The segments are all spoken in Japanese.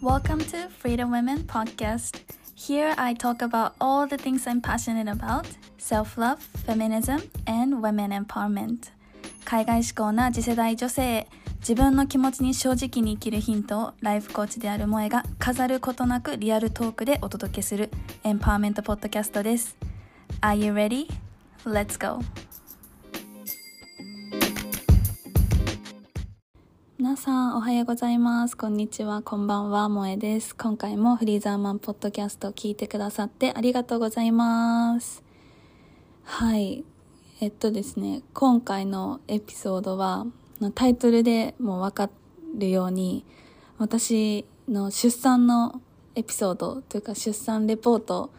Welcome to Freedom Women Podcast. Here I talk about all the things I'm passionate about self love, feminism, and women empowerment. 海外志向な次世代女性へ自分の気持ちに正直に生きるヒントをライフコーチである萌が飾ることなくリアルトークでお届けするエンパワーメントポッドキャストです。Are you ready? Let's go! 皆さんおはようございます。こんにちは。こんばんは。萌えです。今回もフリーザーマンポッドキャスト聞いてくださってありがとうございます。はい。えっとですね、今回のエピソードはタイトルでもわかるように私の出産のエピソードというか出産レポート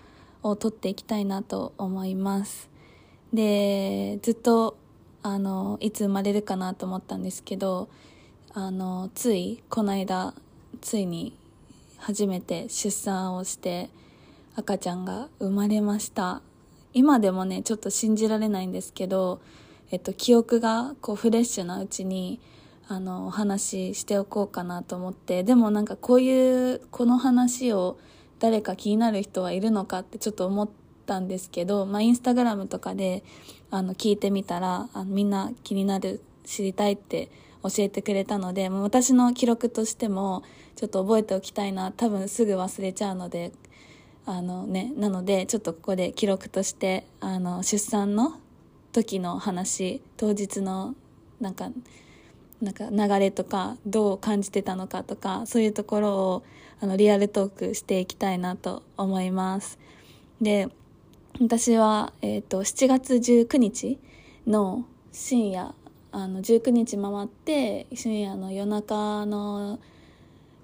を撮っていきたいなと思います。で、ずっとあの、いつ生まれるかなと思ったんですけど、あのついこの間ついに初めて出産をして赤ちゃんが生まれました。今でもねちょっと信じられないんですけど、えっと、記憶がこうフレッシュなうちにあのお話ししておこうかなと思ってでもなんかこういうこの話を誰か気になる人はいるのかってちょっと思ったんですけど、まあ、インスタグラムとかであの聞いてみたらあみんな気になる知りたいって教えてくれたのでもう私の記録としてもちょっと覚えておきたいな多分すぐ忘れちゃうのであのねなのでちょっとここで記録としてあの出産の時の話当日のなんかなんか流れとかどう感じてたのかとかそういうところをあのリアルトークしていきたいなと思います。で私は、えー、と7月19日の深夜あの19日回って深夜の夜中の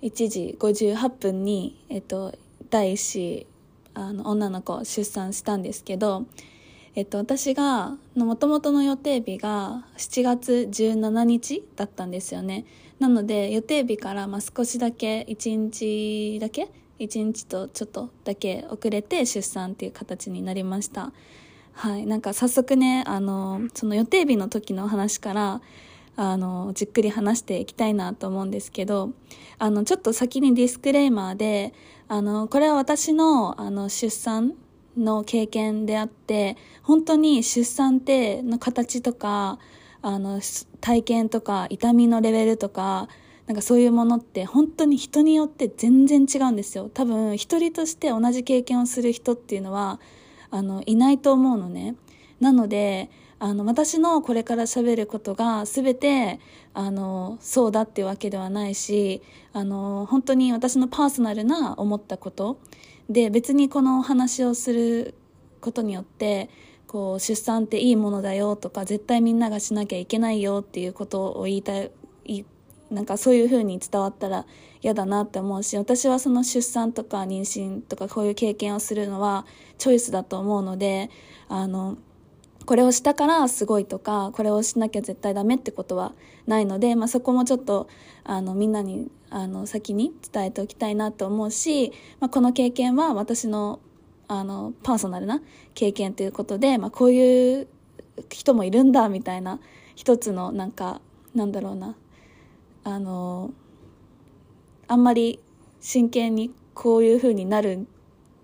1時58分に、えっと、第1子あの女の子出産したんですけど、えっと、私がもともとの予定日が7月17日だったんですよね。なので予定日からまあ少しだけ1日だけ？1日とちょっとだけ遅れて出産っていう形になりました。はい、なんか早速ねあのその予定日の時の話からあのじっくり話していきたいなと思うんですけどあのちょっと先にディスクレーマーであのこれは私のあの出産の経験であって本当に出産っての形とかあの体験とか痛みのレベルとかなんかそういうものって本当に人によって全然違うんですよ。多分一人として同じ経験をする人っていうのはあのいないと思うのね。なのであの私のこれから喋ることが全てあのそうだっていうわけではないしあの本当に私のパーソナルな思ったこと。で別にこのお話をすることによってこう出産っていいものだよとか絶対みんながしなきゃいけないよっていうことを言いたいなんかそういう風に伝わったら嫌だなって思うし私はその出産とか妊娠とかこういう経験をするのはチョイスだと思うのであのこれをしたからすごいとかこれをしなきゃ絶対ダメってことはないので、まあ、そこもちょっとあのみんなにあの先に伝えておきたいなと思うし、まあ、この経験は私のあのパーソナルな経験ということで、まあ、こういう人もいるんだみたいな一つのなんかなんだろうなあのあんまり真剣にこういう風になる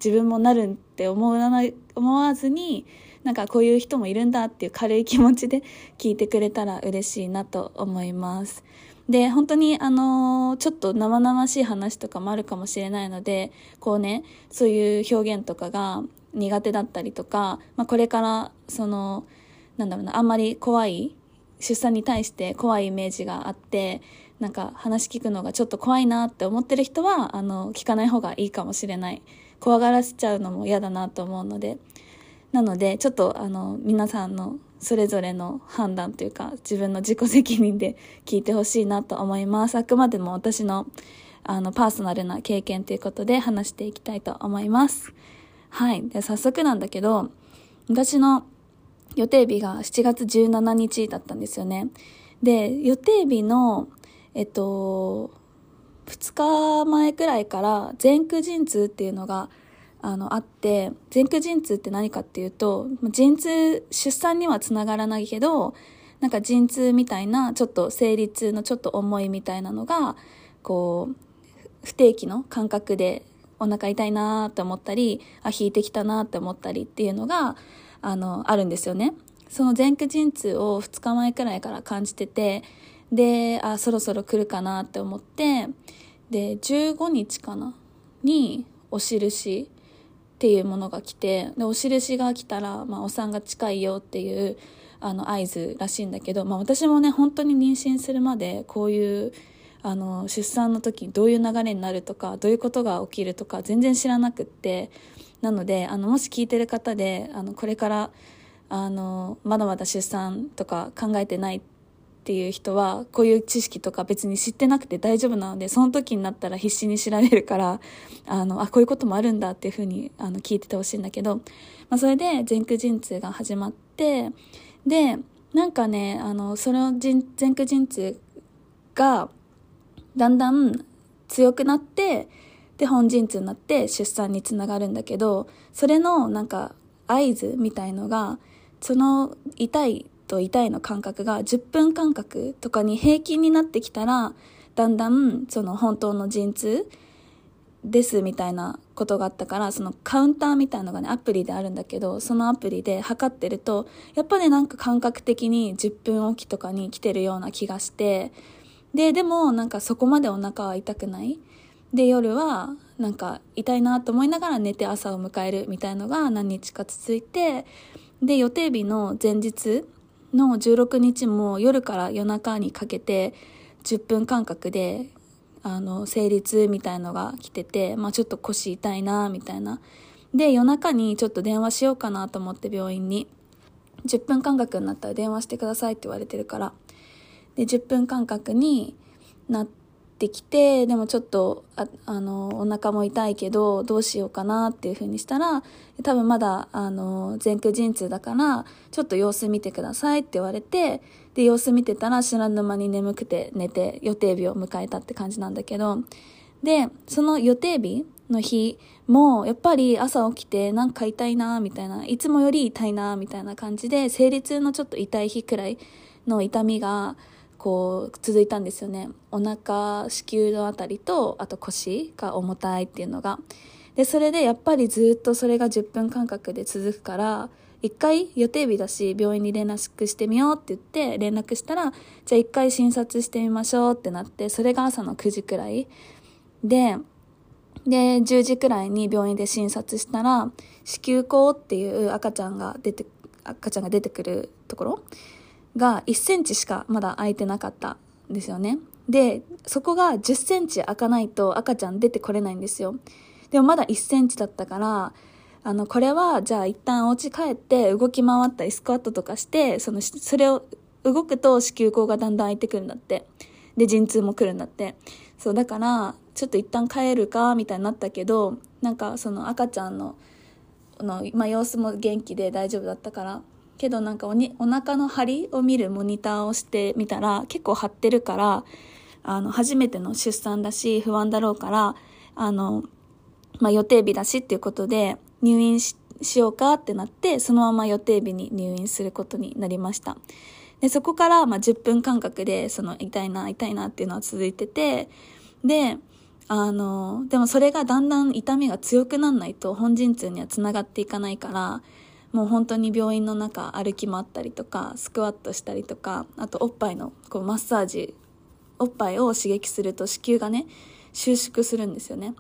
自分もなるって思わない思わずになんかこういう人もいるんだっていう軽い気持ちで聞いてくれたら嬉しいなと思います。で、本当にあのちょっと生々しい話とかもあるかもしれないので、こうね、そういう表現とかが苦手だったりとか、まあ、これからその、なんだろうな、あんまり怖い出産に対して怖いイメージがあってなんか話聞くのがちょっと怖いなって思ってる人はあの聞かない方がいいかもしれない。怖がらせちゃうのも嫌だなと思うので。なのでちょっとあの皆さんのそれぞれの判断というか自分の自己責任で 聞いてほしいなと思います。あくまでも私のあのパーソナルな経験ということで話していきたいと思います。はい。で早速なんだけど私の予定日が7月17日だったんですよね。で、予定日の、えっと、2日前くらいから前駆陣痛っていうのがあのあって前駆陣痛って何かっていうと陣痛出産にはつながらないけどなんか陣痛みたいなちょっと生理痛のちょっと重いみたいなのがこう不定期の感覚でお腹痛いなーって思ったり、あ、引いてきたなーって思ったりっていうのが、あの、あるんですよね。その前駆陣痛を2日前くらいから感じてて、で、あ、そろそろ来るかなって思って、で、15日かなに、お印っていうものが来て、で、お印が来たら、まあ、お産が近いよっていう、あの、合図らしいんだけど、まあ、私もね、本当に妊娠するまで、こういう、あの、出産の時どういう流れになるとか、どういうことが起きるとか、全然知らなくって、なので、あの、もし聞いてる方で、あの、これから、あの、まだまだ出産とか考えてないっっていう人は、こういう知識とか別に知ってなくて大丈夫なので、その時になったら必死に調べるから、あの、あ、こういうこともあるんだっていうふうに、あの、聞いててほしいんだけど、まあ、それで前駆陣痛が始まって、で、なんかね、あの、その前駆陣痛が、だんだん強くなって、で、本陣痛になって出産につながるんだけど、それのなんか合図みたいのが、その痛いと痛いの感覚が10分間隔とかに平均になってきたら、だんだんその本当の陣痛ですみたいなことがあったから、そのカウンターみたいのがね、アプリであるんだけど、そのアプリで測ってると、やっぱりなんか感覚的に10分おきとかに来てるような気がして、で、でもなんかそこまでお腹は痛くない。で、夜はなんか痛いなと思いながら寝て朝を迎えるみたいのが何日か続いて、で、予定日の前日の16日も夜から夜中にかけて10分間隔であの生理痛みたいのが来てて、まあ、ちょっと腰痛いなみたいな。で夜中にちょっと電話しようかなと思って病院に。10分間隔になったら電話してくださいって言われてるから。で10分間隔になってってきて、でもちょっと、ああの、お腹も痛いけど、どうしようかなっていう風にしたら、多分まだ、あの、前駆陣痛だから、ちょっと様子見てくださいって言われて、で、様子見てたら知らぬ間に眠くて寝て予定日を迎えたって感じなんだけど、で、その予定日の日も、やっぱり朝起きてなんか痛いなみたいな、いつもより痛いなみたいな感じで、生理痛のちょっと痛い日くらいの痛みが、こう続いたんですよね。お腹子宮のあたりとあと腰が重たいっていうのが。でそれでやっぱりずっとそれが10分間隔で続くから一回予定日だし病院に連絡してみようって言って連絡したらじゃあ一回診察してみましょうってなってそれが朝の9時くらい。でで10時くらいに病院で診察したら子宮口っていう赤ちゃんが出て赤ちゃんが出てくるところが1センチしかまだ開いてなかったんですよね。で、そこが10センチ開かないと赤ちゃん出てこれないんですよ。でもまだ1センチだったから、あの、これは、じゃあ一旦お家帰って動き回ったりスクワットとかして、その、それを動くと子宮口がだんだん開いてくるんだって。で、陣痛も来るんだって。そう、だから、ちょっと一旦帰るか、みたいになったけど、なんかその赤ちゃんの、の、まあ、様子も元気で大丈夫だったから、けどなんかおにお腹の張りを見るモニターをしてみたら結構張ってるからあの初めての出産だし不安だろうからあの、まあ、予定日だしっていうことで入院しようかってなってそのまま予定日に入院することになりました。でそこからまあ10分間隔でその痛いな痛いなっていうのは続いててであのでもそれがだんだん痛みが強くなんないと本陣痛にはつながっていかないからもう本当に病院の中歩き回ったりとかスクワットしたりとかあとおっぱいのこうマッサージおっぱいを刺激すると子宮がね収縮するんですよね。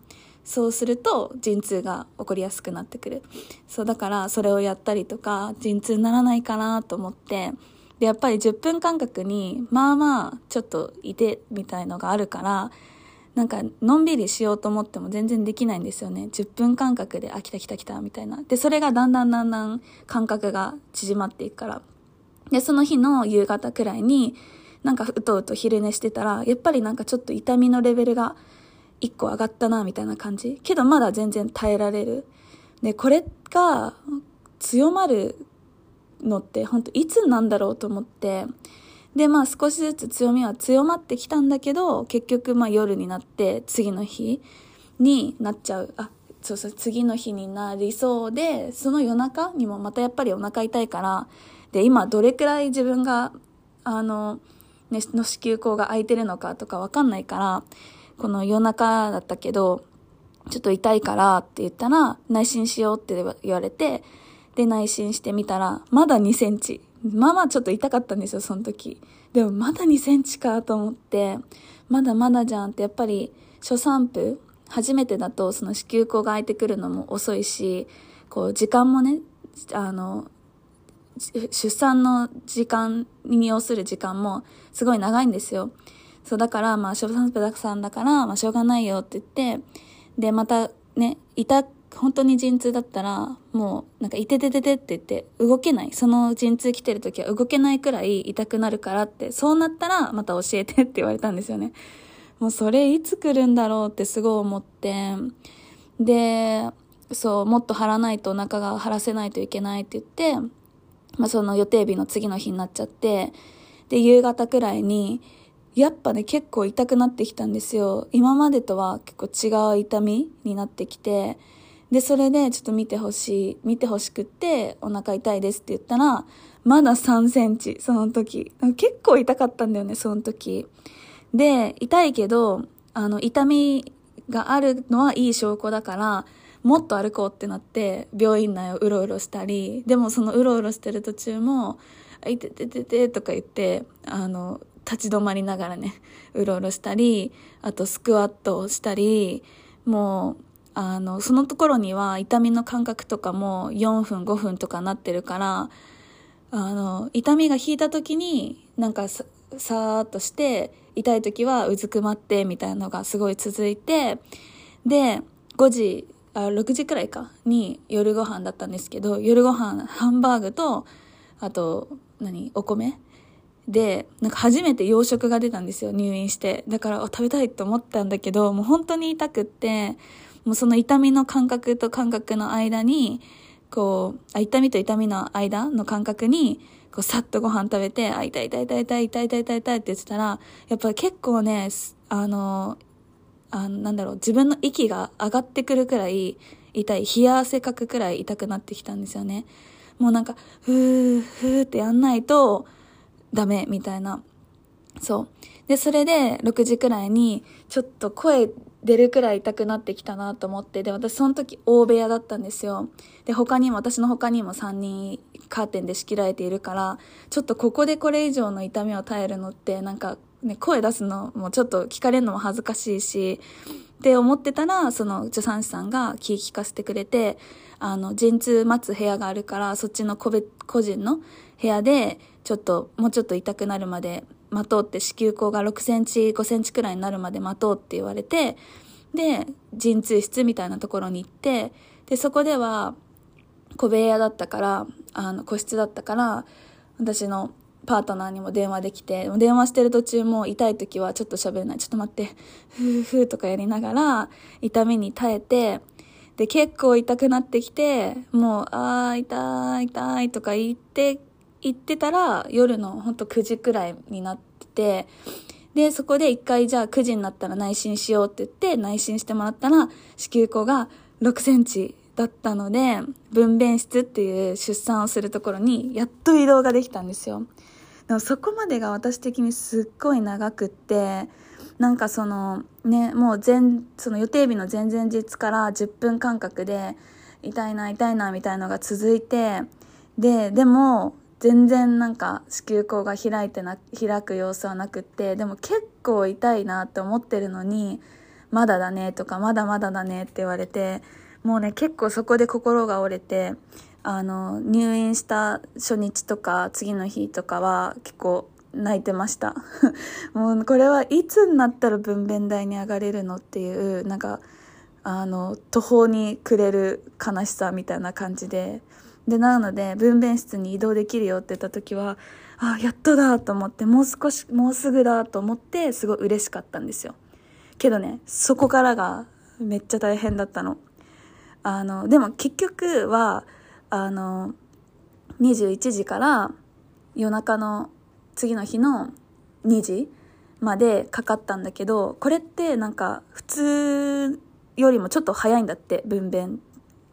そうすると陣痛が起こりやすくなってくる。そうだからそれをやったりとか陣痛にならないかなと思ってでやっぱり10分間隔にまあまあちょっといてみたいのがあるからなんか、のんびりしようと思っても全然できないんですよね。10分間隔で、あ、来た来た来た、みたいな。で、それがだんだんだんだん間隔が縮まっていくから。で、その日の夕方くらいに、なんかうとうと昼寝してたら、やっぱりなんかちょっと痛みのレベルが1個上がったな、みたいな感じ。けどまだ全然耐えられる。で、これが強まるのって本当いつなんだろうと思って、で、まあ少しずつ強みは強まってきたんだけど、結局まあ夜になって次の日になっちゃう。あ、そうそう、次の日になりそうで、その夜中にもまたやっぱりお腹痛いから、で、今どれくらい自分が、あの、ね、の子宮口が空いてるのかとかわかんないから、この夜中だったけど、ちょっと痛いからって言ったら、内心しようって言われて、で、内心してみたら、まだ2センチ。まあまあちょっと痛かったんですよ、その時。でもまだ2センチかと思って、まだまだじゃんって、やっぱり初産婦、初めてだとその子宮口が開いてくるのも遅いし、こう時間もね、あの、出産の時間に要する時間もすごい長いんですよ。そう、だから、まあ、初産婦さんだから、まあ、しょうがないよって言って、で、またね、痛本当に陣痛だったら、もう、なんか、いててててって言って、動けない。その陣痛来てる時は動けないくらい痛くなるからって、そうなったら、また教えてって言われたんですよね。もう、それいつ来るんだろうってすごい思って、で、そう、もっと張らないとお腹が張らせないといけないって言って、まあ、その予定日の次の日になっちゃって、で、夕方くらいに、やっぱね、結構痛くなってきたんですよ。今までとは結構違う痛みになってきて、で、それでちょっと見てほしい、見てほしくって、お腹痛いですって言ったら、まだ3センチ、その時。結構痛かったんだよね、その時。で、痛いけど、あの、痛みがあるのはいい証拠だから、もっと歩こうってなって、病院内をうろうろしたり、でもそのうろうろしてる途中も、いててててとか言って、あの、立ち止まりながらね、うろうろしたり、あとスクワットをしたり、もう、あの、そのところには痛みの感覚とかも4分5分とかなってるから、あの、痛みが引いた時になんかささーっとして、痛い時はうずくまってみたいなのがすごい続いて、で、5時、あ、6時くらいかに夜ご飯だったんですけど、夜ご飯ハンバーグと、あと、何お米？で、なんか初めて洋食が出たんですよ、入院して。だから、食べたいと思ったんだけど、もう本当に痛くって、もうその痛みの感覚と感覚の間に、こう、痛みと痛みの間の感覚に、こう、さっとご飯食べて、あ、痛い痛い痛い痛い痛い痛い痛い痛いって言ってたら、やっぱり結構ね、あの、あなんだろう、自分の息が上がってくるくらい痛い、冷や汗かくくらい痛くなってきたんですよね。もうなんか、ふー、ふーってやんないとダメみたいな。そう。で、それで6時くらいに、ちょっと声出るくらい痛くなってきたなと思って、で、私その時大部屋だったんですよ。で、他にも、私の他にも3人カーテンで仕切られているから、ちょっとここでこれ以上の痛みを耐えるのって、なんかね、声出すのもちょっと聞かれるのも恥ずかしいし、って思ってたら、その助産師さんが気聞かせてくれて、あの、陣痛待つ部屋があるから、そっちの個別、個人の部屋で、ちょっと、もうちょっと痛くなるまで待とうって子宮口が6センチ、5センチくらいになるまで待とうって言われて、で、陣痛室みたいなところに行って、で、そこでは小部屋だったから、あの、個室だったから、私のパートナーにも電話できて、電話してる途中も痛い時はちょっと喋れない。ちょっと待って、ふーふーとかやりながら、痛みに耐えて、で、結構痛くなってきて、もう、あー、痛い、痛いとか言って行ってたら、夜のほんと9時くらいになってて、で、そこで一回じゃあ9時になったら内診しようって言って内診してもらったら、子宮口が6センチだったので、分娩室っていう出産をするところにやっと移動ができたんですよ。でもそこまでが私的にすっごい長くって、なんかそのね、もう前、その予定日の前々日から10分間隔で痛いな痛いなみたいのが続いて、で、でも全然なんか子宮口が開いてな、開く様子はなくって、でも結構痛いなって思ってるのに、まだだねとか、まだまだだねって言われて、もうね、結構そこで心が折れて、あの、入院した初日とか次の日とかは結構泣いてました。もうこれはいつになったら分娩台に上がれるのっていう、なんか、あの、途方に暮れる悲しさみたいな感じで、で、なので、分娩室に移動できるよって言った時は、あ、やっとだと思って、もう少し、もうすぐだと思って、すごい嬉しかったんですよ。けどね、そこからがめっちゃ大変だったの。あの、でも結局は、あの、21時から夜中の次の日の2時までかかったんだけど、これってなんか普通よりもちょっと早いんだって、分娩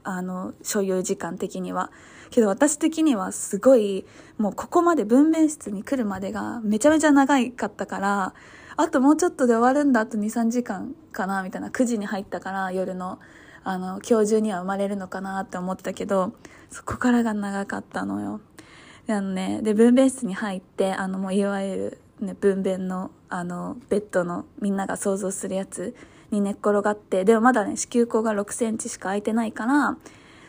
あの、所有時間的には。けど私的にはすごい、もうここまで分娩室に来るまでがめちゃめちゃ長かったから、あともうちょっとで終わるんだあと23時間かなみたいな9時に入ったから夜のあの今日中には生まれるのかなって思ってたけどそこからが長かったのよあのねで分娩室に入ってあのもういわゆる、ね、分娩のあのベッドのみんなが想像するやつに寝っ転がってでもまだね子宮口が6センチしか空いてないから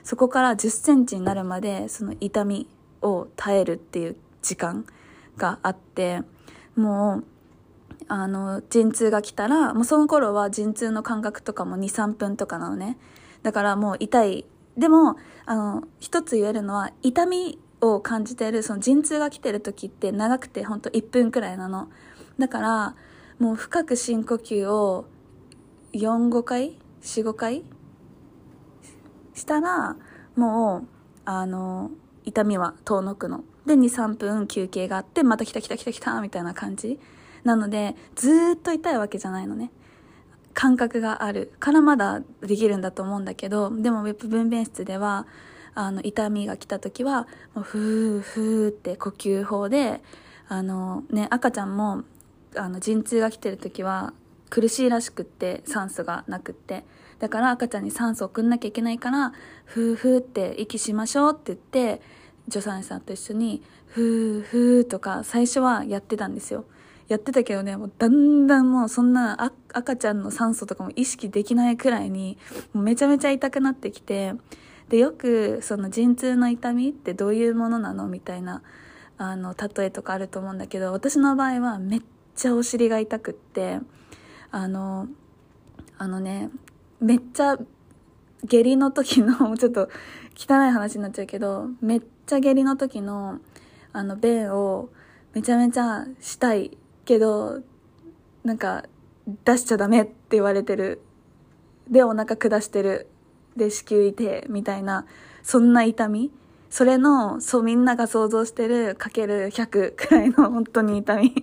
そこから10センチになるまでその痛みを耐えるっていう時間があってもうあの陣痛が来たらもうその頃は陣痛の間隔とかも23分とかなのね。だからもう痛い。でもあの一つ言えるのは痛みを感じてるその陣痛が来てる時って長くてほんと1分くらいなの。だからもう深く深呼吸を45回？45回？したらもうあの痛みは遠のくの。で23分休憩があってまた来た来た来た来たみたいな感じ。なのでずっと痛いわけじゃないのね。感覚がある。からまだできるんだと思うんだけどでもウェブ分娩室ではあの痛みが来た時はもうふーふーって呼吸法であの、ね、赤ちゃんもあの陣痛が来てる時は苦しいらしくって酸素がなくって。だから赤ちゃんに酸素を送んなきゃいけないからふーふーって息しましょうって言って助産師さんと一緒にふーふーとか最初はやってたんですよ。やってたけどねもうだんだんもうそんな赤ちゃんの酸素とかも意識できないくらいにめちゃめちゃ痛くなってきてでよくその陣痛の痛みってどういうものなのみたいなあの例えとかあると思うんだけど私の場合はめっちゃお尻が痛くってあのあのねめっちゃ下痢の時の ちょっと汚い話になっちゃうけどめっちゃ下痢の時のあの便をめちゃめちゃしたいけどなんか出しちゃダメって言われてる。でお腹下してる。で子宮痛みたいなそんな痛み。それのそうみんなが想像してるかける100くらいの本当に痛み。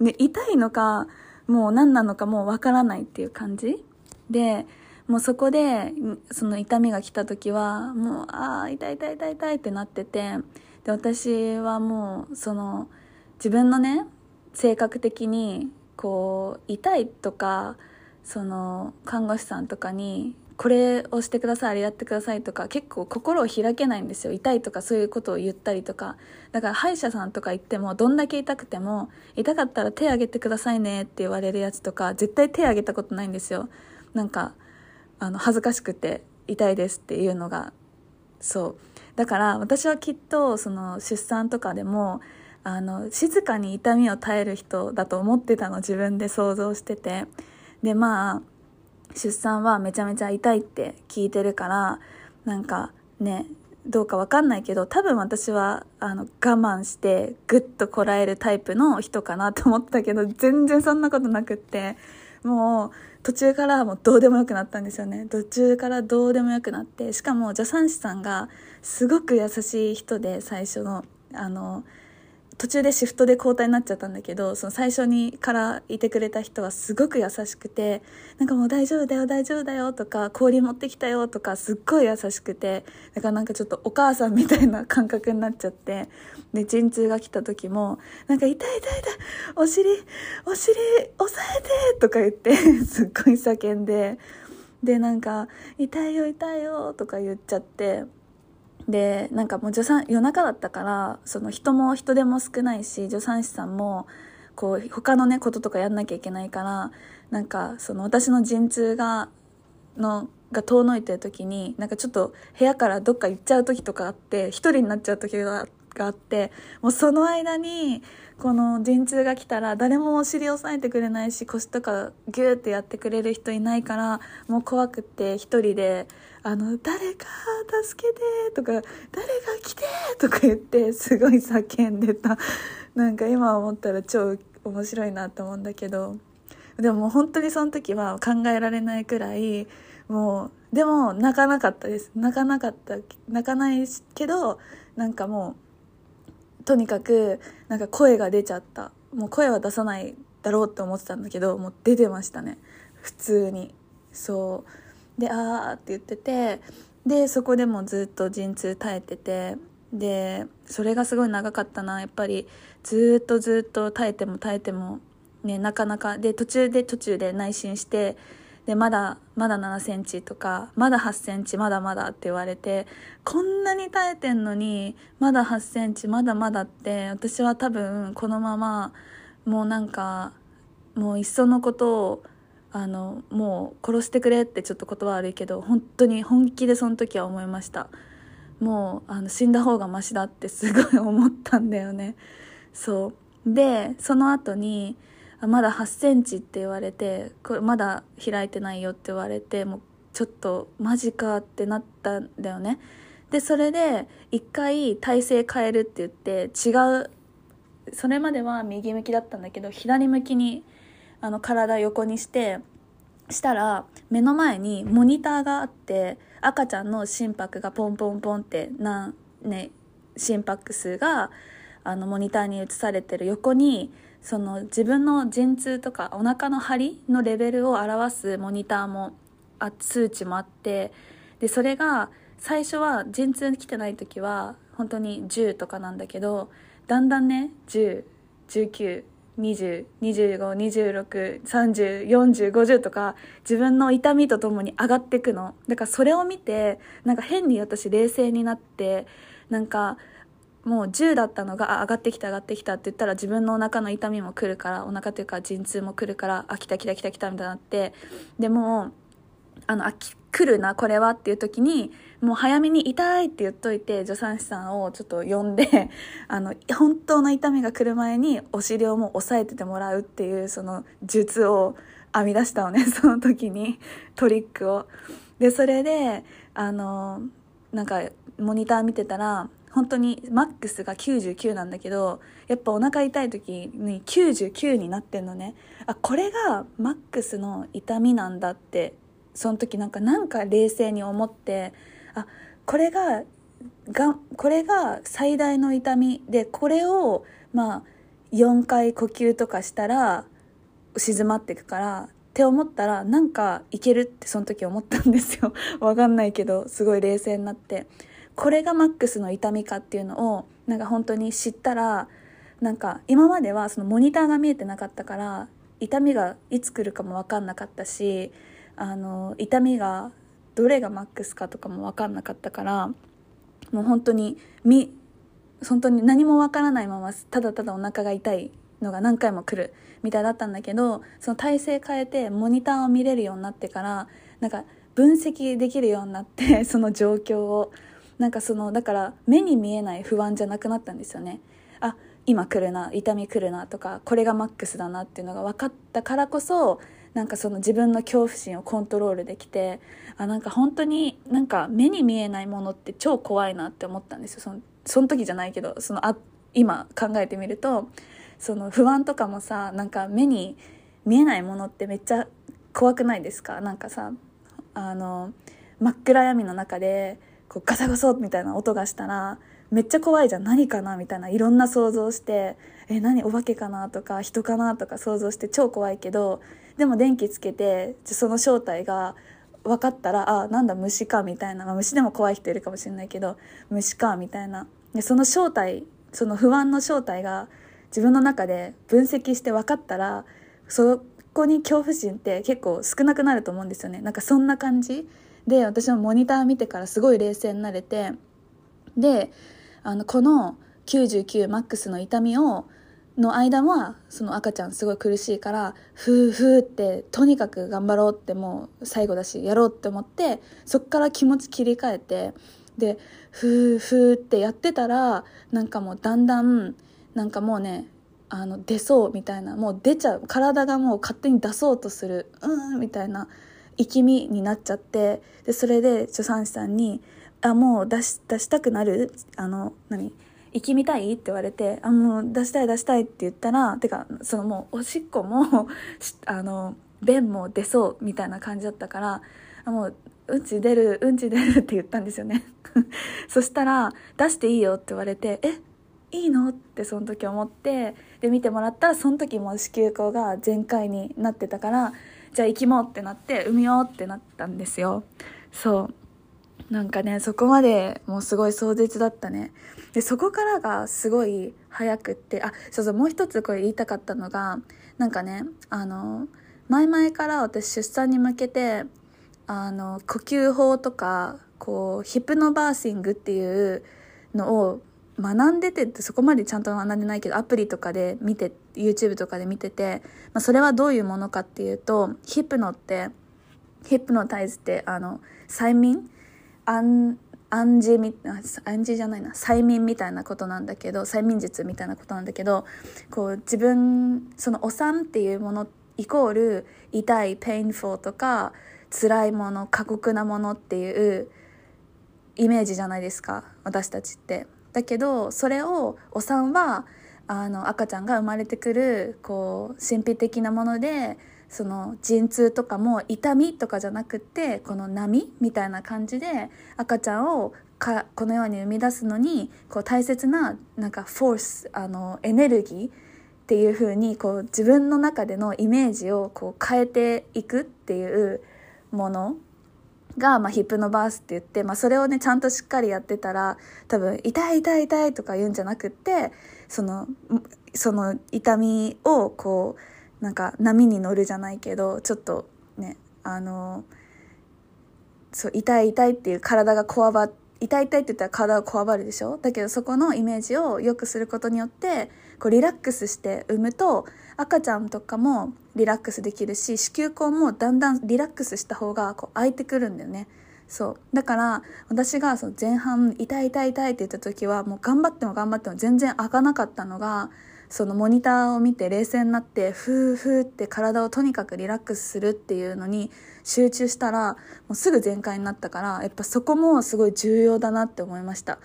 で痛いのかもう何なのかもうわからないっていう感じ？でもうそこでその痛みが来た時はもうああ痛い痛い痛い痛いってなっててで私はもうその自分のね性格的にこう痛いとかその看護師さんとかにこれをしてくださいあれやってくださいとか結構心を開けないんですよ。痛いとかそういうことを言ったりとか。だから歯医者さんとか行ってもどんだけ痛くても痛かったら手挙げてくださいねって言われるやつとか絶対手挙げたことないんですよ。なんかあの恥ずかしくて痛いですっていうのが。そう。だから私はきっとその出産とかでもあの静かに痛みを耐える人だと思ってたの自分で想像してて。でまあ出産はめちゃめちゃ痛いって聞いてるからなんかねどうかわかんないけど多分私はあの我慢してグッとこらえるタイプの人かなと思ったけど全然そんなことなくってもう途中からもうどうでもよくなったんですよね。途中からどうでもよくなってしかも助産師さんがすごく優しい人で最初のあの途中でシフトで交代になっちゃったんだけどその最初にからいてくれた人はすごく優しくてなんかもう大丈夫だよ大丈夫だよとか氷持ってきたよとかすっごい優しくてだからなんかちょっとお母さんみたいな感覚になっちゃってで陣痛が来た時もなんか痛い痛い痛いお尻お尻押さえてとか言って すっごい叫んででなんか痛いよ痛いよとか言っちゃって。でなんかもう助産夜中だったからその人も人手も少ないし助産師さんもこう他のねこととかやんなきゃいけないからなんかその私の陣痛がのが遠のいてる時になんかちょっと部屋からどっか行っちゃう時とかあって一人になっちゃう時ががあってもうその間にこの陣痛が来たら誰もお尻を押さえてくれないし腰とかギューってやってくれる人いないからもう怖くて一人で「あの誰か助けて」とか「誰が来て」とか言ってすごい叫んでた。なんか今思ったら超面白いなと思うんだけど。でもも本当にその時は考えられないくらいもうでも泣かなかったです。泣かなかった泣かないけどなんかもうとにかくなんか声が出ちゃった。もう声は出さないだろうって思ってたんだけどもう出てましたね。普通に。そう。で「あー」って言っててでそこでもずっと陣痛耐えててでそれがすごい長かったな。やっぱりずっとずっと耐えても耐えてもねなかなかで途中で途中で内心してでまだまだ7センチとかまだ8センチまだまだって言われてこんなに耐えてんのにまだ8センチまだまだって私は多分このままもうなんかもういっそのことをあのもう殺してくれってちょっと言葉悪いけど本当に本気でその時は思いました。もうあの死んだ方がマシだってすごい思ったんだよね。そう。でその後にまだ8センチって言われてこれまだ開いてないよって言われてもうちょっとマジかってなったんだよね。でそれで一回体勢変えるって言って違うそれまでは右向きだったんだけど左向きにあの体横にしてしたら目の前にモニターがあって赤ちゃんの心拍がポンポンポンってなんね心拍数があのモニターに映されてる横にその自分の陣痛とかお腹の張りのレベルを表すモニターもあ数値もあってでそれが最初は陣痛来てない時は本当に10とかなんだけどだんだんね1019 10192526304050とか自分の痛みとともに上がっていくの。だからそれを見てなんか変に私冷静になってなんかもう10だったのが上がってきた上がってきたって言ったら自分のお腹の痛みも来るからお腹というか陣痛も来るからあ来た来た来た来たみたいになってでもあのあ来るなこれはっていう時にもう早めに痛いって言っといて助産師さんをちょっと呼んで あの本当の痛みが来る前にお尻をもう押さえててもらうっていうその術を編み出したのね その時にトリックを。でそれであのなんかモニター見てたら本当にマックスが99なんだけどやっぱお腹痛い時に99になってんのねあこれがマックスの痛みなんだってその時なんかなんか冷静に思ってあこれががこれが最大の痛みでこれをまあ4回呼吸とかしたら静まっていくからって思ったらなんかいけるってその時思ったんですよ。わかんないけどすごい冷静になって。これがマックスの痛みかっていうのをなんか本当に知ったらなんか今まではそのモニターが見えてなかったから痛みがいつ来るかも分かんなかったしあの痛みがどれがマックスかとかも分かんなかったからもう本当にみ本当に何も分からないままただただお腹が痛いのが何回も来るみたいだったんだけどその体勢変えてモニターを見れるようになってからなんか分析できるようになって その状況を。なんかそのだから目に見えない不安じゃなくなったんですよね。あ今来るな痛み来るなとかこれがマックスだなっていうのが分かったからこそなんかその自分の恐怖心をコントロールできてあなんか本当になんか目に見えないものって超怖いなって思ったんですよ。そのその時じゃないけどそのあ今考えてみるとその不安とかもさなんか目に見えないものってめっちゃ怖くないですか？なんかさあの真っ暗闇の中でこうガサガサみたいな音がしたらめっちゃ怖いじゃん。何かな？みたいないろんな想像してえ何？お化けかな？とか人かな？とか想像して超怖いけどでも電気つけてその正体が分かったらあなんだ虫かみたいな、まあ、虫でも怖い人いるかもしれないけど虫かみたいな。でその正体その不安の正体が自分の中で分析して分かったらそこに恐怖心って結構少なくなると思うんですよね。なんかそんな感じ。で私もモニター見てからすごい冷静になれてであのこの99マックスの痛みをの間はその赤ちゃんすごい苦しいからふーふーってとにかく頑張ろうってもう最後だしやろうって思ってそっから気持ち切り替えてでふーふーってやってたらなんかもうだんだんなんかもうねあの出そうみたいなもう出ちゃう体がもう勝手に出そうとするうんみたいな生き身になっちゃってでそれで助産師さんに「あもう出し出したくなるあの何？生きみたい？って言われて、あ、もう出したい出したいって言ったら、てか、そのもうおしっこも あの、便も出そうみたいな感じだったから、もう、うんち出る、うんち出るって言ったんですよね。そしたら、出していいよって言われて、えいいの？ってその時思って、で、見てもらったら、その時も子宮口が全開になってたから、じゃあ行きもうってなって、産みようってなったんですよ。そう。なんかねそこまでもうすごい壮絶だったね。でそこからがすごい早くってあそうそうもう一つこれ言いたかったのがなんかねあの前々から私出産に向けてあの呼吸法とかこうヒプノバーシングっていうのを学んでてってそこまでちゃんと学んでないけどアプリとかで見て YouTube とかで見てて、まあ、それはどういうものかっていうとヒプノってヒプノタイズってあの催眠暗暗示み暗示じゃないな催眠みたいなことなんだけど催眠術みたいなことなんだけどこう自分そのお産っていうものイコール痛い painful とか辛いもの過酷なものっていうイメージじゃないですか私たちって。だけどそれをお産はあの赤ちゃんが生まれてくるこう神秘的なものでその陣痛とかも痛みとかじゃなくてこの波みたいな感じで赤ちゃんをかこのように生み出すのにこう大切ななんかフォースあのエネルギーっていう風にこう自分の中でのイメージをこう変えていくっていうものが、まあ、ヒップノバースって言って、まあ、それをねちゃんとしっかりやってたら多分「痛い痛い痛い」とか言うんじゃなくってそのその痛みをこうなんか波に乗るじゃないけどちょっとねあのそう痛い痛いっていう体がこわば痛い痛いって言ったら体がこわばるでしょ？だけどそこのイメージを良くすることによってこうリラックスして産むと赤ちゃんとかもリラックスできるし子宮口もだんだんリラックスした方がこう開いてくるんだよね。そう。だから私がその前半痛い痛い痛いって言った時はもう頑張っても頑張っても全然開かなかったのがそのモニターを見て冷静になってふーふーって体をとにかくリラックスするっていうのに集中したらもうすぐ全開になったからやっぱそこもすごい重要だなって思いました。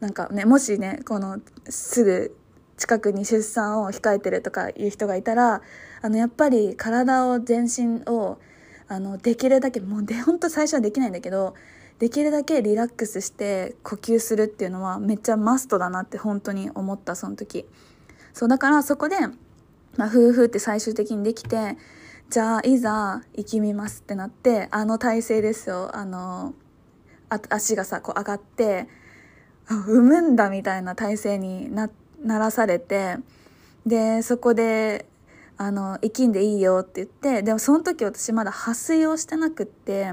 なんかねもしねこのすぐ近くに出産を控えてるとかいう人がいたらあのやっぱり体を全身をあのできるだけもうで本当最初はできないんだけどできるだけリラックスして呼吸するっていうのはめっちゃマストだなって本当に思ったその時。そうだからそこで、まあ、夫婦って最終的にできてじゃあいざ生きみますってなってあの体勢ですよ。あのあ足がさこう上がって産むんだみたいな体勢になって鳴らされてでそこであの生きんでいいよって言ってでもその時私まだ破水をしてなくって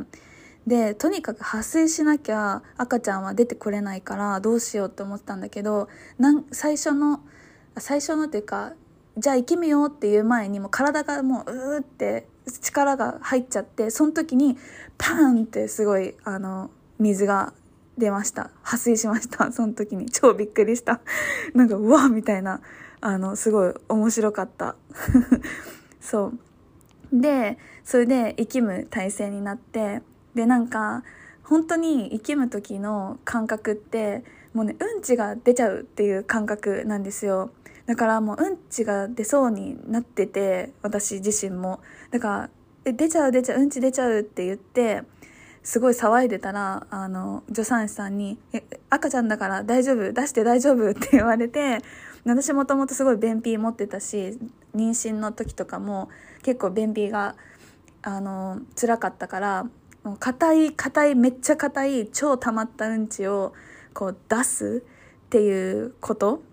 でとにかく破水しなきゃ赤ちゃんは出てこれないからどうしようって思ったんだけどなん最初の最初のっていうかじゃあ生きみようっていう前にも体がもううーって力が入っちゃってその時にパーンってすごいあの水が出ました。破水しました。その時に。超びっくりした。なんか、うわみたいな、あの、すごい面白かった。そう。で、それで生きむ体制になって、で、なんか、本当に生きむ時の感覚って、もうね、うんちが出ちゃうっていう感覚なんですよ。だからもううんちが出そうになってて、私自身も。だから、え、出ちゃう出ちゃう、うんち出ちゃうって言って、すごい騒いでたら、あの、助産師さんに、え、赤ちゃんだから大丈夫出して大丈夫って言われて、私もともとすごい便秘持ってたし、妊娠の時とかも結構便秘が、あの、辛かったから、硬い、硬い、めっちゃ硬い、超溜まったうんちを、こう出すっていうこと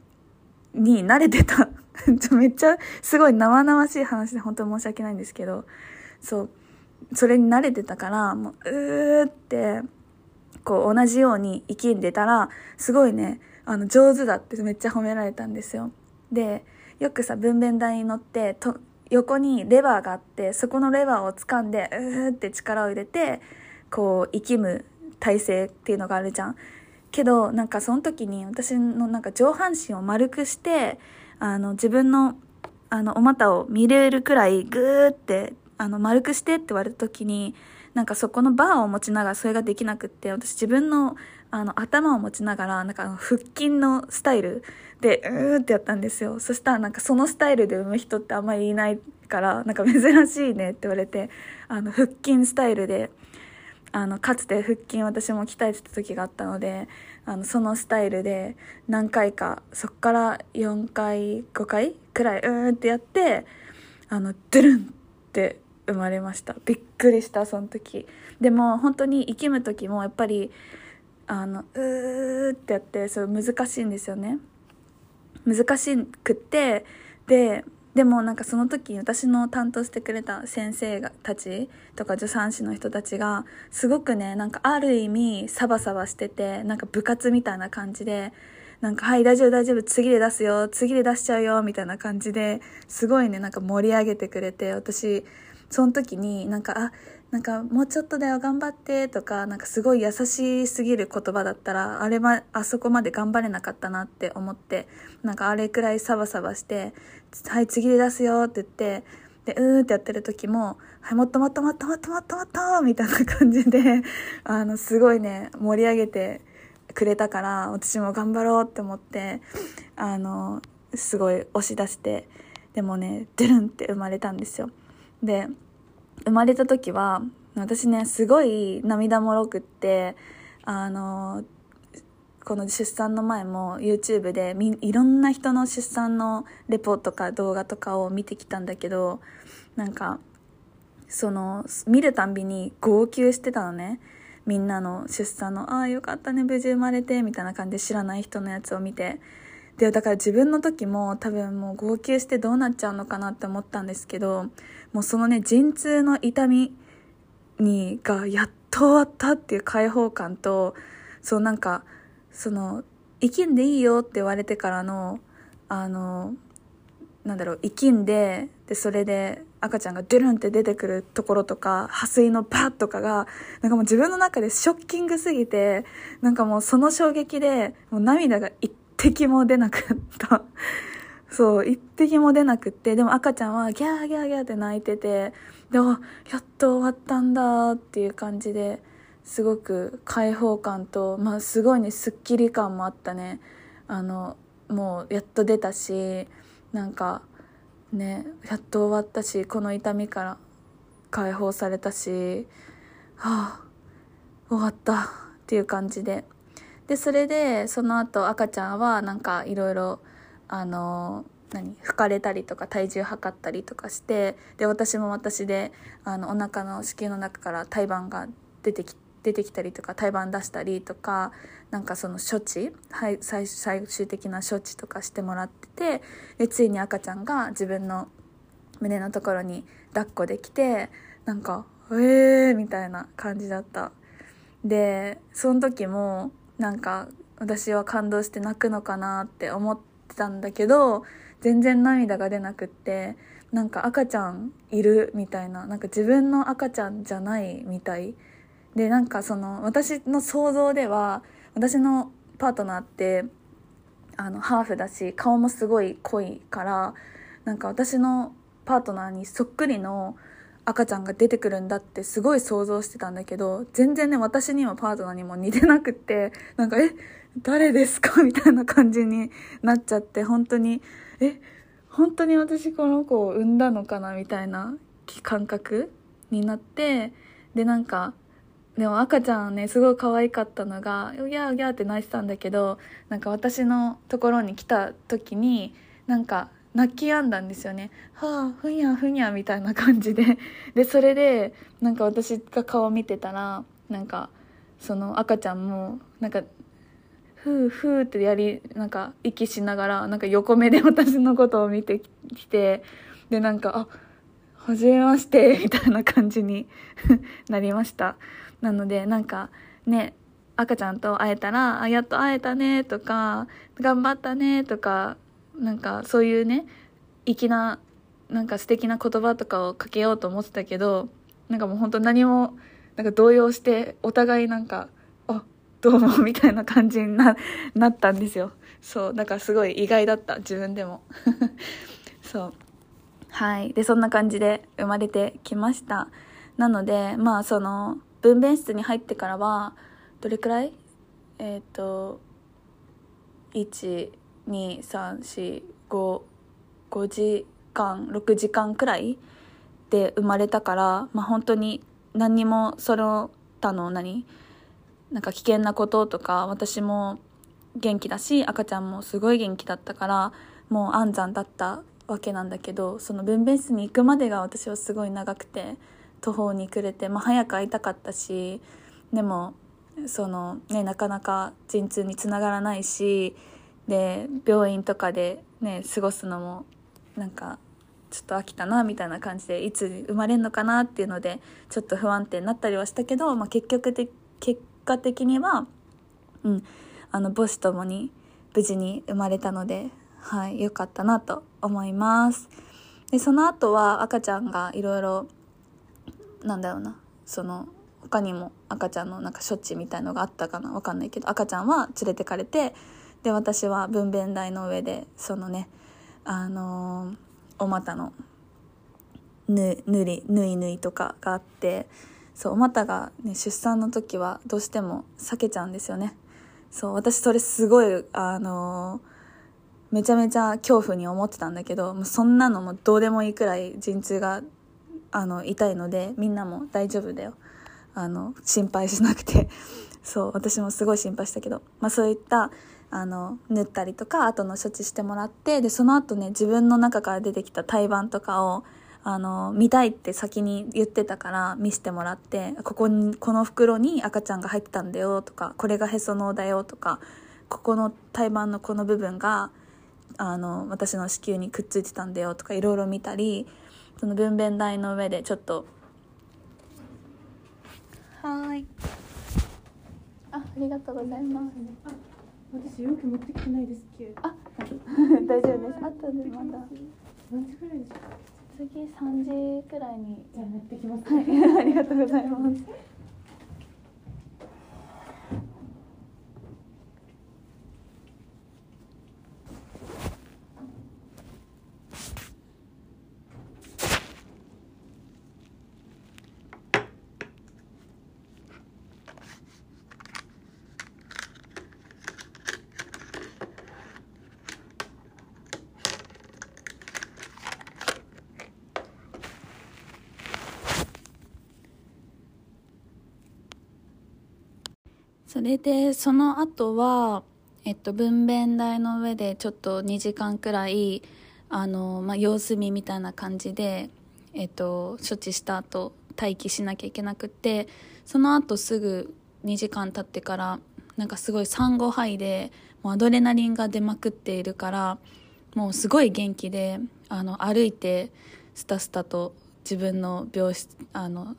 に慣れてた。めっちゃすごい生々しい話で本当に申し訳ないんですけど、そう。それに慣れてたからもううーってこう同じように生きんでたらすごいねあの上手だってめっちゃ褒められたんですよでよくさ分娩台に乗ってと横にレバーがあってそこのレバーを掴んでうーって力を入れてこう生きむ体勢っていうのがあるじゃんけどなんかその時に私のなんか上半身を丸くしてあの自分のあのお股を見れるくらいグーってあの丸くしてって言われた時になんかそこのバーを持ちながらそれができなくって私自分のあの頭を持ちながらなんか腹筋のスタイルでうーってやったんですよ。そしたらなんかそのスタイルで産む人ってあんまりいないからなんか珍しいねって言われてあの腹筋スタイルであのかつて腹筋私も鍛えてた時があったのであのそのスタイルで何回かそっから4回5回くらいうーんってやってあのドゥルンって生まれました。びっくりしたその時。でも本当に生きむ時もやっぱりあのうーってやってそう難しいんですよね。難しくってででもなんかその時私の担当してくれた先生がたちとか助産師の人たちがすごくねなんかある意味サバサバしててなんか部活みたいな感じでなんか、はい、大丈夫、大丈夫、次で出すよ、次で出しちゃうよ、みたいな感じで、すごいね、なんか盛り上げてくれて、私、その時になんか、あ、なんか、もうちょっとだよ、頑張って、とか、なんかすごい優しすぎる言葉だったら、あれま、あそこまで頑張れなかったなって思って、なんかあれくらいサバサバして、はい、次で出すよって言って、で、うーってやってる時も、はい、もっともっともっともっともっともっとみたいな感じで、あの、すごいね、盛り上げて、くれたから私も頑張ろうって思ってあのすごい押し出してでもねドゥルンって生まれたんですよ。で生まれた時は私ねすごい涙もろくってあのこの出産の前も YouTube でいろんな人の出産のレポとか動画とかを見てきたんだけどなんかその見るたんびに号泣してたのね。みんなの出産の「ああよかったね無事生まれて」みたいな感じで知らない人のやつを見て。でだから自分の時も多分もう号泣してどうなっちゃうのかなって思ったんですけどもうそのね陣痛の痛みにがやっと終わったっていう解放感とそうなんかその生きんでいいよって言われてからのあのなんだろう生きんででそれで赤ちゃんがドゥルンって出てくるところとか破水のパッとかがなんかもう自分の中でショッキングすぎてなんかもうその衝撃でもう涙が一滴も出なくった。そう一滴も出なくってでも赤ちゃんはギャーギャーギャーって泣いててでやっと終わったんだっていう感じですごく開放感と、まあ、すごいねすっきり感もあったね。あのもうやっと出たしなんかねやっと終わったしこの痛みから解放されたしはあ終わったっていう感じで。でそれでその後赤ちゃんはなんかいろいろあの何拭かれたりとか体重測ったりとかしてで私も私であのお腹の子宮の中から胎盤が出てき出てきたりとか胎盤出したりとかなんかその処置、はい、最最終的な処置とかしてもらっててでついに赤ちゃんが自分の胸のところに抱っこできてなんか「えー!」みたいな感じだったでその時もなんか私は感動して泣くのかなって思ってたんだけど全然涙が出なくってなんか赤ちゃんいるみたいななんか自分の赤ちゃんじゃないみたい。でなんかその私の想像では私のパートナーってあのハーフだし顔もすごい濃いからなんか私のパートナーにそっくりの赤ちゃんが出てくるんだってすごい想像してたんだけど全然ね私にもパートナーにも似てなくってなんかえ誰ですか？みたいな感じになっちゃって本当にえ本当に私この子を産んだのかな？みたいな感覚になってでなんかでも赤ちゃんねすごい可愛かったのが「うぎゃうぎゃ」って泣いてたんだけどなんか私のところに来た時になんか泣き止んだんですよね「はあふにゃふにゃ」みたいな感じで。でそれでなんか私が顔見てたらなんかその赤ちゃんもなんかふうふうってやりなんか息しながらなんか横目で私のことを見てきてでなんか「あはじめまして」みたいな感じに なりました。なのでなんかね赤ちゃんと会えたら「あやっと会えたね」とか「頑張ったね」とかなんかそういうね粋ななんか素敵な言葉とかをかけようと思ってたけどなんかもう本当何もなんか動揺してお互いなんか「どうも」みたいな感じにな なったんですよ。そうだからすごい意外だった自分でも。そう。はい。でそんな感じで生まれてきました。なのでまあその分娩室に入ってからはどれくらい？えっ、ー、と12345 5時間6時間くらいで生まれたからまあ本当に何にもその他の？何？なんか危険なこととか私も元気だし赤ちゃんもすごい元気だったからもう安産だったわけなんだけどその分娩室に行くまでが私はすごい長くて途方に暮れて、まあ、早く会いたかったしでもその、ね、なかなか陣痛につながらないしで病院とかで、ね、過ごすのもなんかちょっと飽きたなみたいな感じでいつ生まれるのかなっていうのでちょっと不安定になったりはしたけど、まあ、結局で結果的には、うん、あの母子ともに無事に生まれたので、はい、よかったなと思います。でその後は赤ちゃんがいろいろなんだろうなその他にも赤ちゃんのなんか処置みたいのがあったかなわかんないけど赤ちゃんは連れてかれてで私は分娩台の上でそのねあのー、お股のぬぬりぬいぬいとかがあってそうお股が、ね、出産の時はどうしても避けちゃうんですよね。そう私それすごいあのー、めちゃめちゃ恐怖に思ってたんだけどもうそんなのもどうでもいいくらい陣痛があの痛いのでみんなも大丈夫だよ。あの心配しなくて。そう私もすごい心配したけど、まあ、そういったあの縫ったりとか後の処置してもらってでその後ね自分の中から出てきた胎盤とかをあの見たいって先に言ってたから見せてもらってここにこの袋に赤ちゃんが入ってたんだよとかこれがへその緒だよとかここの胎盤のこの部分があの私の子宮にくっついてたんだよとかいろいろ見たりその分娩台の上でちょっとはい。あありがとうございます。私容器持ってきてないですけ？どあ大丈夫です。あとでまだ何時くらいですか？次三時くらいにじゃあ持ってきますはい。ありがとうございますそれでその後はえっと分娩台の上でちょっと2時間くらいあの、まあ、様子見みたいな感じで、えっと、処置した後待機しなきゃいけなくてその後すぐ2時間経ってからなんかすごい産後肺でもうアドレナリンが出まくっているからもうすごい元気であの歩いてスタスタと自分の病室あの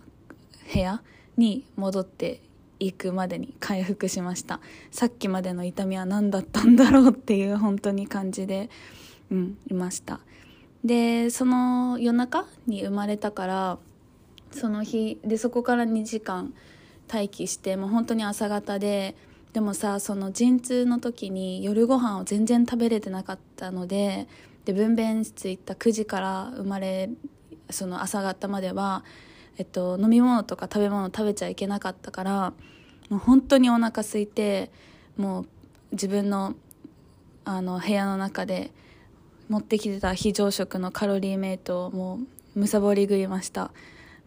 部屋に戻って行くまでに回復しました。さっきまでの痛みは何だったんだろうっていう本当に感じで、うん、いました。でその夜中に生まれたからその日でそこから2時間待機してもう本当に朝方ででもさその陣痛の時に夜ご飯を全然食べれてなかったのでで分娩室行った9時から生まれその朝方まではえっと、飲み物とか食べ物食べちゃいけなかったからもう本当にお腹空いてもう自分のあの部屋の中で持ってきてた非常食のカロリーメイトをもうむさぼり食いました。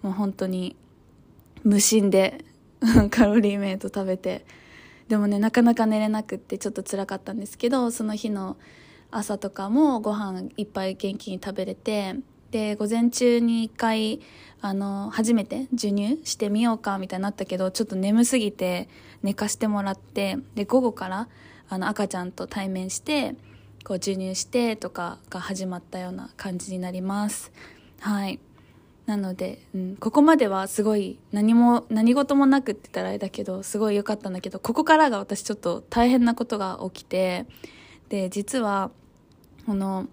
もう本当に無心で カロリーメイト食べて。でもねなかなか寝れなくってちょっと辛かったんですけどその日の朝とかもご飯いっぱい元気に食べれてで午前中に一回あの初めて授乳してみようかみたいになったけどちょっと眠すぎて寝かしてもらってで午後からあの赤ちゃんと対面してこう授乳してとかが始まったような感じになります。はい。なので、うん、ここまではすごい何も何事もなくって言ったらあれだけどすごい良かったんだけどここからが私ちょっと大変なことが起きてで実はこの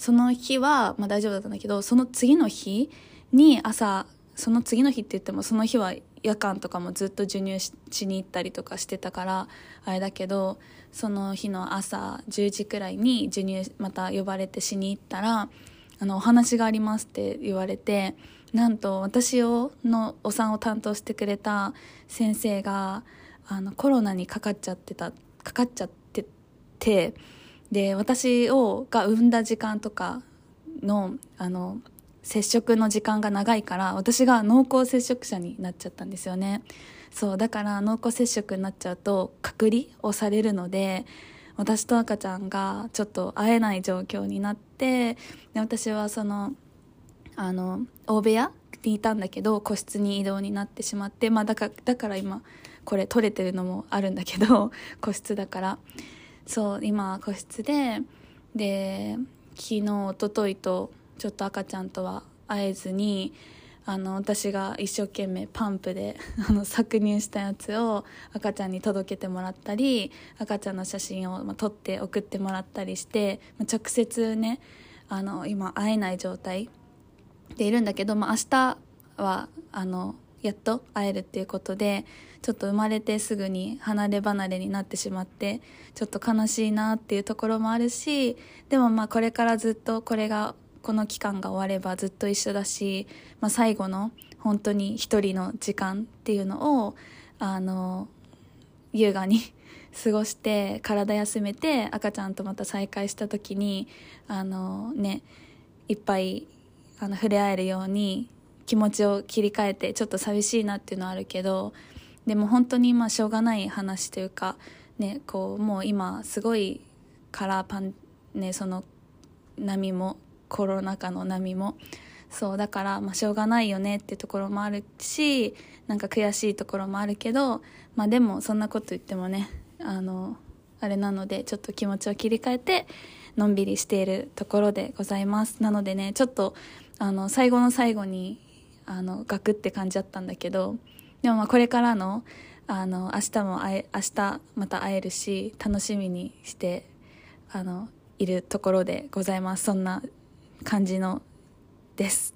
その日は、まあ、大丈夫だったんだけどその次の日に朝その次の日って言ってもその日は夜間とかもずっと授乳しに行ったりとかしてたからあれだけどその日の朝10時くらいに授乳また呼ばれてしに行ったらあのお話がありますって言われてなんと私をのお産を担当してくれた先生があのコロナにかかっちゃってたかかっちゃってて。で私をが産んだ時間とかのあの接触の時間が長いから私が濃厚接触者になっちゃったんですよね。そうだから濃厚接触になっちゃうと隔離をされるので私と赤ちゃんがちょっと会えない状況になってで私はそのあの大部屋にいたんだけど個室に移動になってしまって、まあ、だからだから今これ撮れてるのもあるんだけど個室だから。そう今個室でで昨日おとといとちょっと赤ちゃんとは会えずにあの私が一生懸命パンプで あの搾乳したやつを赤ちゃんに届けてもらったり赤ちゃんの写真を、ま、撮って送ってもらったりして、ま、直接ねあの今会えない状態でいるんだけど、まあ、明日はあのやっと会えるっていうことでちょっと生まれてすぐに離れ離れになってしまってちょっと悲しいなっていうところもあるしでもまあこれからずっとこれがこの期間が終わればずっと一緒だし、まあ、最後の本当に一人の時間っていうのをあの優雅に 過ごして体休めて赤ちゃんとまた再会した時にあのねいっぱいあの触れ合えるように気持ちを切り替えてちょっと寂しいなっていうのはあるけどでも本当にまあしょうがない話というかねこうもう今すごいカラーパンねその波もコロナ禍の波も。そうだからまあしょうがないよねってところもあるしなんか悔しいところもあるけどまあでもそんなこと言ってもねあのあれなのでちょっと気持ちを切り替えてのんびりしているところでございます。なのでねちょっとあの最後の最後にあのガクって感じだったんだけどでもまあこれからのあの明日も会え明日また会えるし楽しみにしてあのいるところでございます。そんな感じのです。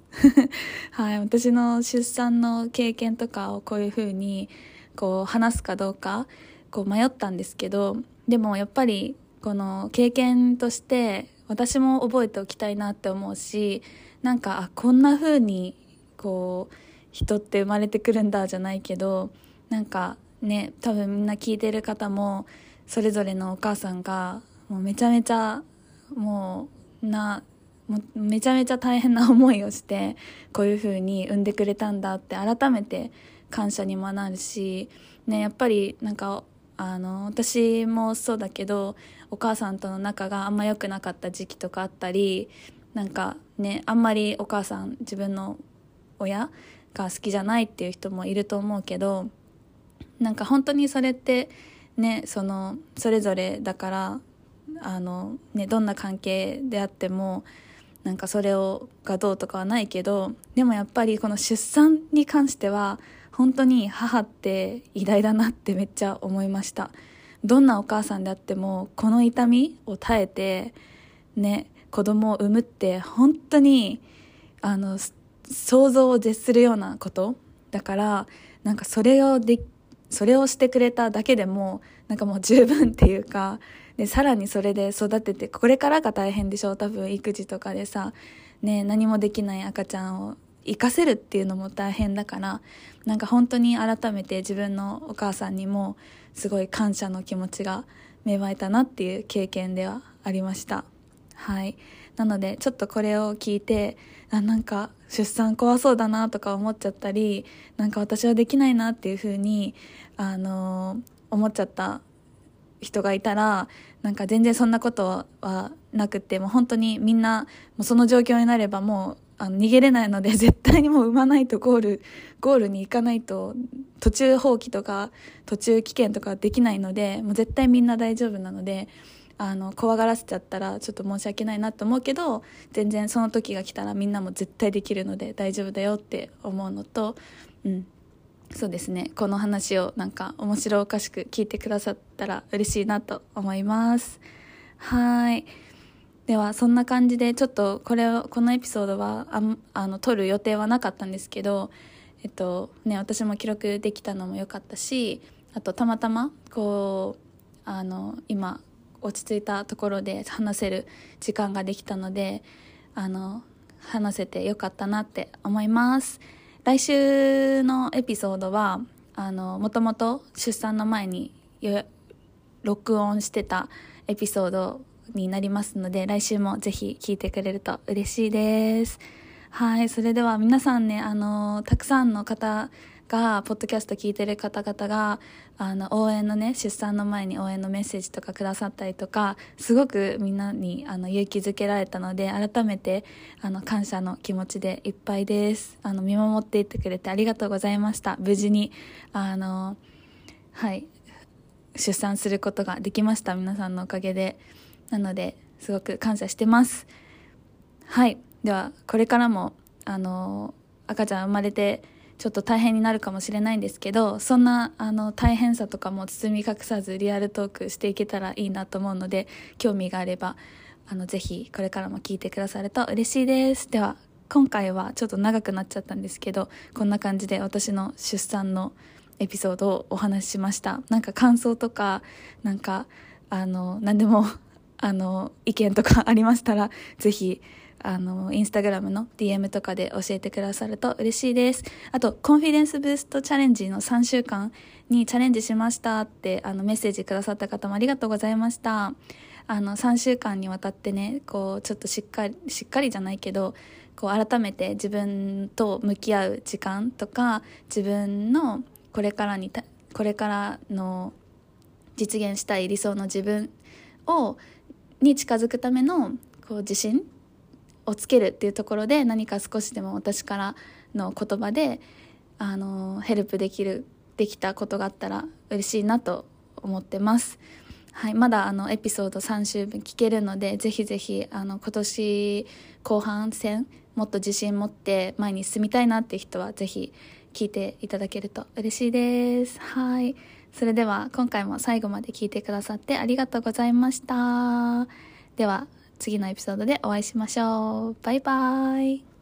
はい私の出産の経験とかをこういうふうにこう話すかどうかこう迷ったんですけどでもやっぱりこの経験として私も覚えておきたいなって思うしなんかあこんな風にこう人って生まれてくるんだじゃないけどなんかね多分みんな聞いてる方もそれぞれのお母さんがもうめちゃめちゃもうなもうめちゃめちゃ大変な思いをしてこういう風に産んでくれたんだって改めて感謝にもなるし、ね、やっぱりなんかあの私もそうだけどお母さんとの仲があんま良くなかった時期とかあったりなんかねあんまりお母さん自分の親が好きじゃないっていう人もいると思うけどなんか本当にそれってねそのそれぞれだからあの、ね、どんな関係であってもなんかそれをがどうとかはないけどでもやっぱりこの出産に関しては本当に母って偉大だなってめっちゃ思いました。どんなお母さんであってもこの痛みを耐えてね子供を産むって本当にあの想像を絶するようなことだからなんかそれをでそれをしてくれただけでもなんかもう十分っていうかでさらにそれで育ててこれからが大変でしょう多分育児とかでさ、ね、何もできない赤ちゃんを生かせるっていうのも大変だからなんか本当に改めて自分のお母さんにもすごい感謝の気持ちが芽生えたなっていう経験ではありました。はい。なのでちょっとこれを聞いてあなんか出産怖そうだなとか思っちゃったりなんか私はできないなっていうふうにあの思っちゃった人がいたらなんか全然そんなことはなくてもう本当にみんなもうその状況になればもうあの逃げれないので 絶対にもう産まないとゴールゴールに行かないと途中放棄とか途中棄権とかできないのでもう絶対みんな大丈夫なのであの怖がらせちゃったらちょっと申し訳ないなと思うけど全然その時が来たらみんなも絶対できるので大丈夫だよって思うのとうん。そうですね。この話をなんか面白おかしく聞いてくださったら嬉しいなと思います。はい。ではそんな感じでちょっとこれをこのエピソードはああの撮る予定はなかったんですけどえっとね私も記録できたのも良かったしあとたまたまこうあの今落ち着いたところで話せる時間ができたのであの話せてよかったなって思います。来週のエピソードはあのもともと出産の前に録音してたエピソードになりますので来週もぜひ聞いてくれると嬉しいですはいそれでは皆さんねあのたくさんの方がポッドキャスト聞いてる方々があの応援のね出産の前に応援のメッセージとかくださったりとかすごくみんなにあの勇気づけられたので改めてあの感謝の気持ちでいっぱいです。あの見守っていってくれてありがとうございました。無事にあのはい出産することができました。皆さんのおかげで。なのですごく感謝してます。はい。ではこれからもあの赤ちゃん生まれてちょっと大変になるかもしれないんですけどそんなあの大変さとかも包み隠さずリアルトークしていけたらいいなと思うので興味があればあのぜひこれからも聞いてくださると嬉しいです。では今回はちょっと長くなっちゃったんですけどこんな感じで私の出産のエピソードをお話ししました。なんか感想とかなんかあの何でもあの意見とかありましたらぜひあのインスタグラムの DM とかで教えてくださると嬉しいです。あとコンフィデンスブーストチャレンジの3週間にチャレンジしましたってあのメッセージくださった方もありがとうございました。あの3週間にわたってねこうちょっとしっかりしっかりじゃないけどこう改めて自分と向き合う時間とか自分のこれからにこれからの実現したい理想の自分をに近づくためのこう自信をつけるっていうところで何か少しでも私からの言葉であのヘルプできるできたことがあったら嬉しいなと思ってます。はい、まだあのエピソード3週分聞けるのでぜひぜひあの今年後半戦もっと自信持って前に進みたいなって人はぜひ聞いていただけると嬉しいです。はい。それでは今回も最後まで聞いてくださってありがとうございました。では次のエピソードでお会いしましょう。バイバイ。